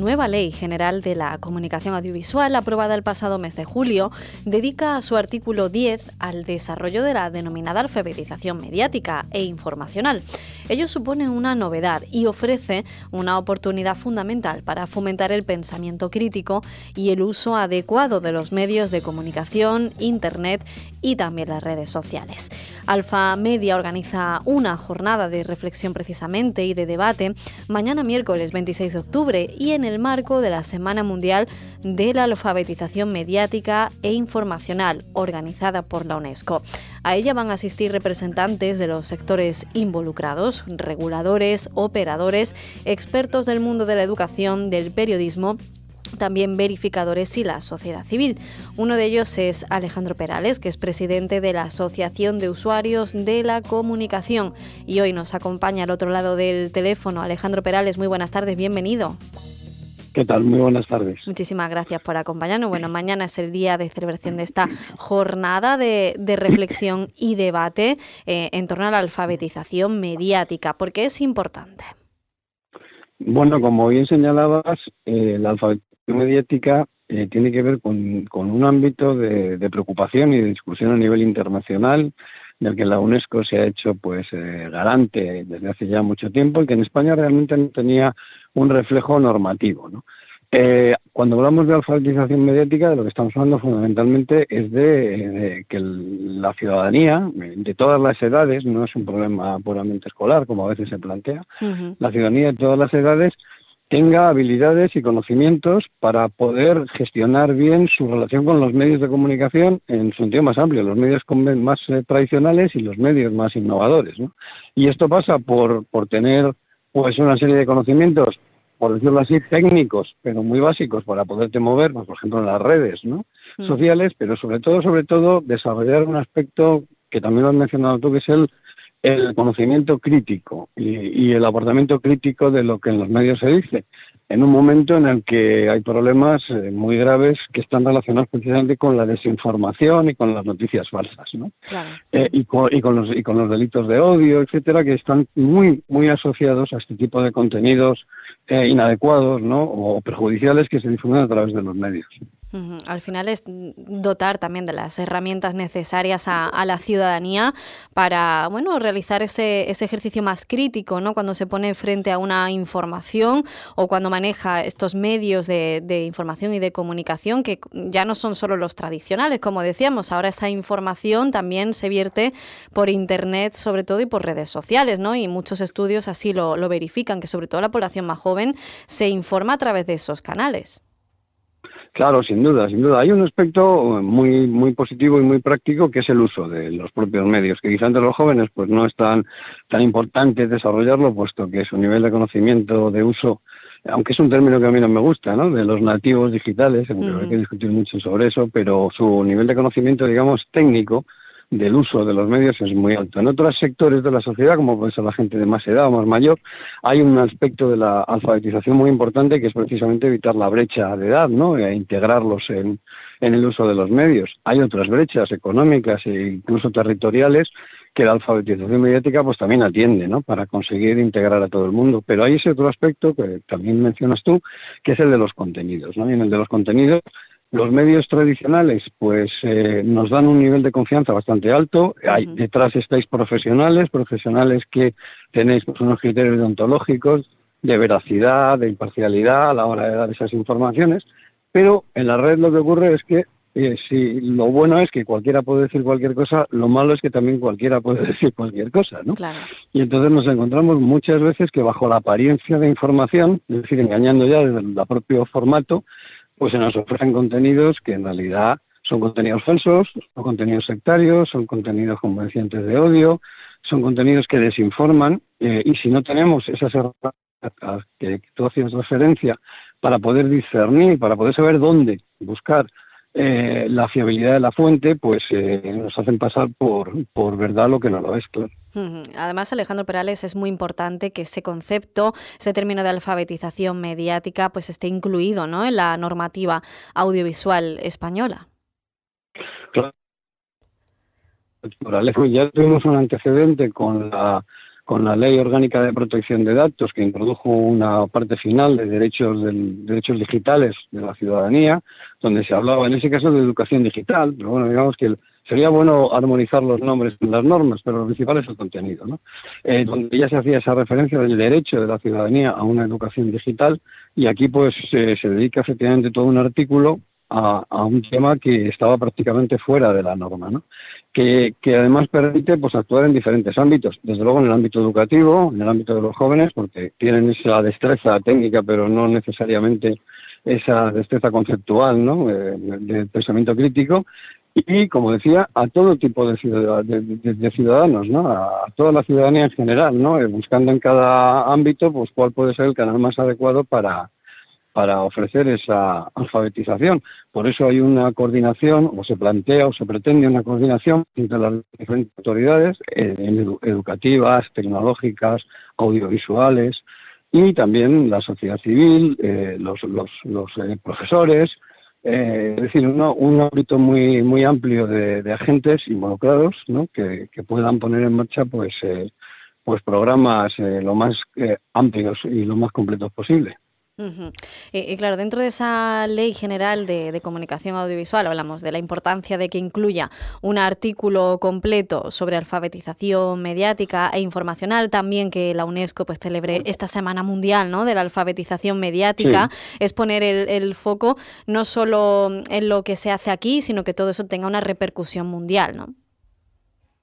Nueva Ley General de la Comunicación Audiovisual, aprobada el pasado mes de julio, dedica su artículo 10 al desarrollo de la denominada alfabetización mediática e informacional. Ello supone una novedad y ofrece una oportunidad fundamental para fomentar el pensamiento crítico y el uso adecuado de los medios de comunicación, Internet y también las redes sociales. Alfa Media organiza una jornada de reflexión precisamente y de debate mañana miércoles 26 de octubre y en el marco de la Semana Mundial de la Alfabetización Mediática e Informacional organizada por la UNESCO. A ella van a asistir representantes de los sectores involucrados, reguladores, operadores, expertos del mundo de la educación, del periodismo también verificadores y la sociedad civil. Uno de ellos es Alejandro Perales, que es presidente de la Asociación de Usuarios de la Comunicación y hoy nos acompaña al otro lado del teléfono. Alejandro Perales, muy buenas tardes, bienvenido. ¿Qué tal? Muy buenas tardes. Muchísimas gracias por acompañarnos. Bueno, mañana es el día de celebración de esta jornada de, reflexión y debate eh, en torno a la alfabetización mediática. ¿Por qué es importante? Bueno, como bien señalabas, eh, la alfabetización mediática eh, tiene que ver con, un ámbito de, preocupación y de discusión a nivel internacional del que la UNESCO se ha hecho pues eh, garante desde hace ya mucho tiempo y que en España realmente no tenía un reflejo normativo. Eh, cuando hablamos de alfabetización mediática, de lo que estamos hablando fundamentalmente es de, que la ciudadanía, de todas las edades, no es un problema puramente escolar, como a veces se plantea, la ciudadanía de todas las edades tenga habilidades y conocimientos para poder gestionar bien su relación con los medios de comunicación en su sentido más amplio, los medios más eh, tradicionales y los medios más innovadores. Y esto pasa por, por tener pues una serie de conocimientos, por decirlo así, técnicos, pero muy básicos para poderte mover, pues, por ejemplo, en las redes ¿no? Mm. sociales, pero sobre todo, sobre todo, desarrollar un aspecto que también lo has mencionado tú, que es el el conocimiento crítico y, el aportamiento crítico de lo que en los medios se dice, en un momento en el que hay problemas eh, muy graves que están relacionados precisamente con la desinformación y con las noticias falsas, ¿no? Eh, y, con, los, y con los delitos de odio, etcétera, que están muy, muy asociados a este tipo de contenidos eh, inadecuados ¿no? o perjudiciales que se difunden a través de los medios. Al final es dotar también de las herramientas necesarias a, la ciudadanía para bueno realizar ese, ejercicio más crítico, ¿no? Cuando se pone frente a una información o cuando maneja estos medios de, información y de comunicación que ya no son solo los tradicionales, como decíamos, ahora esa información también se vierte por internet sobre todo y por redes sociales, ¿no? Y muchos estudios así lo verifican, que sobre todo la población más joven se informa a través de esos canales. Claro, sin duda, sin duda. Hay un aspecto muy muy positivo y muy práctico que es el uso de los propios medios, que quizá entre los jóvenes pues no es tan, tan importante desarrollarlo, puesto que su nivel de conocimiento de uso, aunque es un término que a mí no me gusta, ¿no? De los nativos digitales, aunque hay que discutir mucho sobre eso, pero su nivel de conocimiento, digamos, técnico, del uso de los medios es muy alto. En otros sectores de la sociedad, como puede ser la gente de más edad o más mayor, hay un aspecto de la alfabetización muy importante que es precisamente evitar la brecha de edad, ¿no? E integrarlos en, en el uso de los medios. Hay otras brechas económicas e incluso territoriales que la alfabetización mediática pues también atiende, ¿no? Para conseguir integrar a todo el mundo. Pero hay ese otro aspecto que también mencionas tú, que es el de los contenidos, ¿no? Y en el de los contenidos los medios tradicionales, pues eh, nos dan un nivel de confianza bastante alto. Hay, detrás estáis profesionales, profesionales que tenéis pues, unos criterios deontológicos de veracidad, de imparcialidad a la hora de dar esas informaciones. Pero en la red lo que ocurre es que eh, si lo bueno es que cualquiera puede decir cualquier cosa, lo malo es que también cualquiera puede decir cualquier cosa, ¿no? Y entonces nos encontramos muchas veces que bajo la apariencia de información, es decir, engañando ya desde el propio formato, pues se nos ofrecen contenidos que en realidad son contenidos falsos, son contenidos sectarios, son contenidos convencientes de odio, son contenidos que desinforman eh, y si no tenemos esas herramientas que tú hacías referencia para poder discernir, para poder saber dónde buscar eh, la fiabilidad de la fuente, pues eh, nos hacen pasar por, por verdad lo que no lo es, claro. Además, Alejandro Perales, es muy importante que ese concepto, ese término de alfabetización mediática, pues esté incluido ¿no? en la normativa audiovisual española. Claro. Ya tuvimos un antecedente con la con la Ley Orgánica de Protección de Datos, que introdujo una parte final de derechos, del, derechos digitales de la ciudadanía, donde se hablaba en ese caso de educación digital, pero bueno, digamos que sería bueno armonizar los nombres en las normas, pero lo principal es el contenido, ¿no? Eh, donde ya se hacía esa referencia del derecho de la ciudadanía a una educación digital, y aquí pues se dedica efectivamente todo un artículo a, un tema que estaba prácticamente fuera de la norma, ¿no? que, que, además permite pues, actuar en diferentes ámbitos, desde luego en el ámbito educativo, en el ámbito de los jóvenes, porque tienen esa destreza técnica, pero no necesariamente esa destreza conceptual ¿no? Eh, de, pensamiento crítico, y, como decía, a todo tipo de, de, ciudadanos, ¿no? A, toda la ciudadanía en general, ¿no? Eh, buscando en cada ámbito pues cuál puede ser el canal más adecuado para, para ofrecer esa alfabetización. Por eso hay una coordinación, o se plantea o se pretende una coordinación entre las diferentes autoridades eh, educativas, tecnológicas, audiovisuales y también la sociedad civil, eh, los, eh, profesores, es decir, un ámbito muy amplio de, agentes involucrados ¿no? que, que, puedan poner en marcha pues pues programas lo más amplios y lo más completos posible. Y, claro, dentro de esa ley general de, comunicación audiovisual hablamos de la importancia de que incluya un artículo completo sobre alfabetización mediática e informacional, también que la UNESCO pues celebre esta Semana Mundial ¿no? de la alfabetización mediática, es poner el, foco no solo en lo que se hace aquí, sino que todo eso tenga una repercusión mundial, ¿no?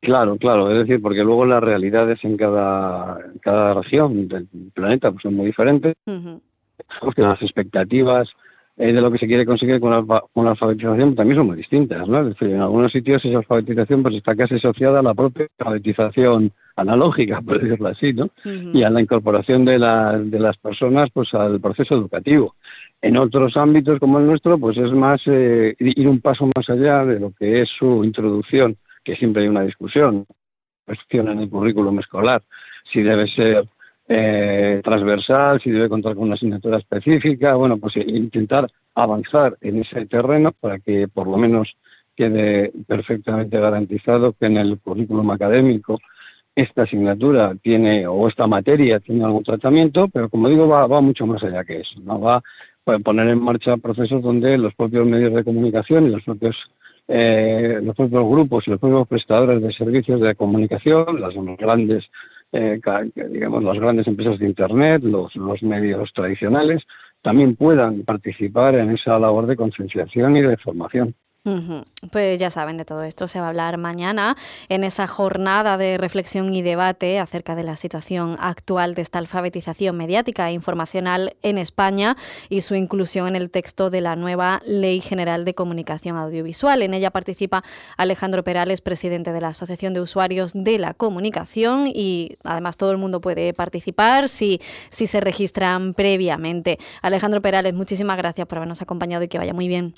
Claro, claro, es decir, porque luego las realidades en cada, cada región del planeta pues, son muy diferentes las expectativas eh, de lo que se quiere conseguir con la, con la alfabetización también son muy distintas, ¿no? Es decir, en algunos sitios esa alfabetización pues está casi asociada a la propia alfabetización analógica, por decirlo así, ¿no? Y a la incorporación de, la, de las personas pues al proceso educativo. En otros ámbitos como el nuestro, pues es más eh, ir un paso más allá de lo que es su introducción, que siempre hay una discusión, cuestión en el currículum escolar, si debe ser eh, transversal, si debe contar con una asignatura específica, bueno, pues intentar avanzar en ese terreno para que por lo menos quede perfectamente garantizado que en el currículum académico esta asignatura tiene o esta materia tiene algún tratamiento, pero como digo va, mucho más allá que eso, no va a poner en marcha procesos donde los propios medios de comunicación y los propios eh, los propios grupos y los propios prestadores de servicios de comunicación, las grandes eh, digamos, las grandes empresas de Internet, los, los medios tradicionales, también puedan participar en esa labor de concienciación y de formación. Pues ya saben de todo esto, se va a hablar mañana en esa jornada de reflexión y debate acerca de la situación actual de esta alfabetización mediática e informacional en España y su inclusión en el texto de la nueva Ley General de Comunicación Audiovisual. En ella participa Alejandro Perales, presidente de la Asociación de Usuarios de la Comunicación y además todo el mundo puede participar si, si se registran previamente. Alejandro Perales, muchísimas gracias por habernos acompañado y que vaya muy bien.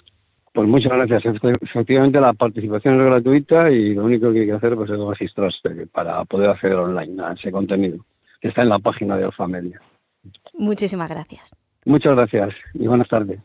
Pues muchas gracias. Efectivamente la participación es gratuita y lo único que hay que hacer pues, es registrarse para poder acceder online a ese contenido que está en la página de Alfa Media. Muchísimas gracias. Muchas gracias y buenas tardes.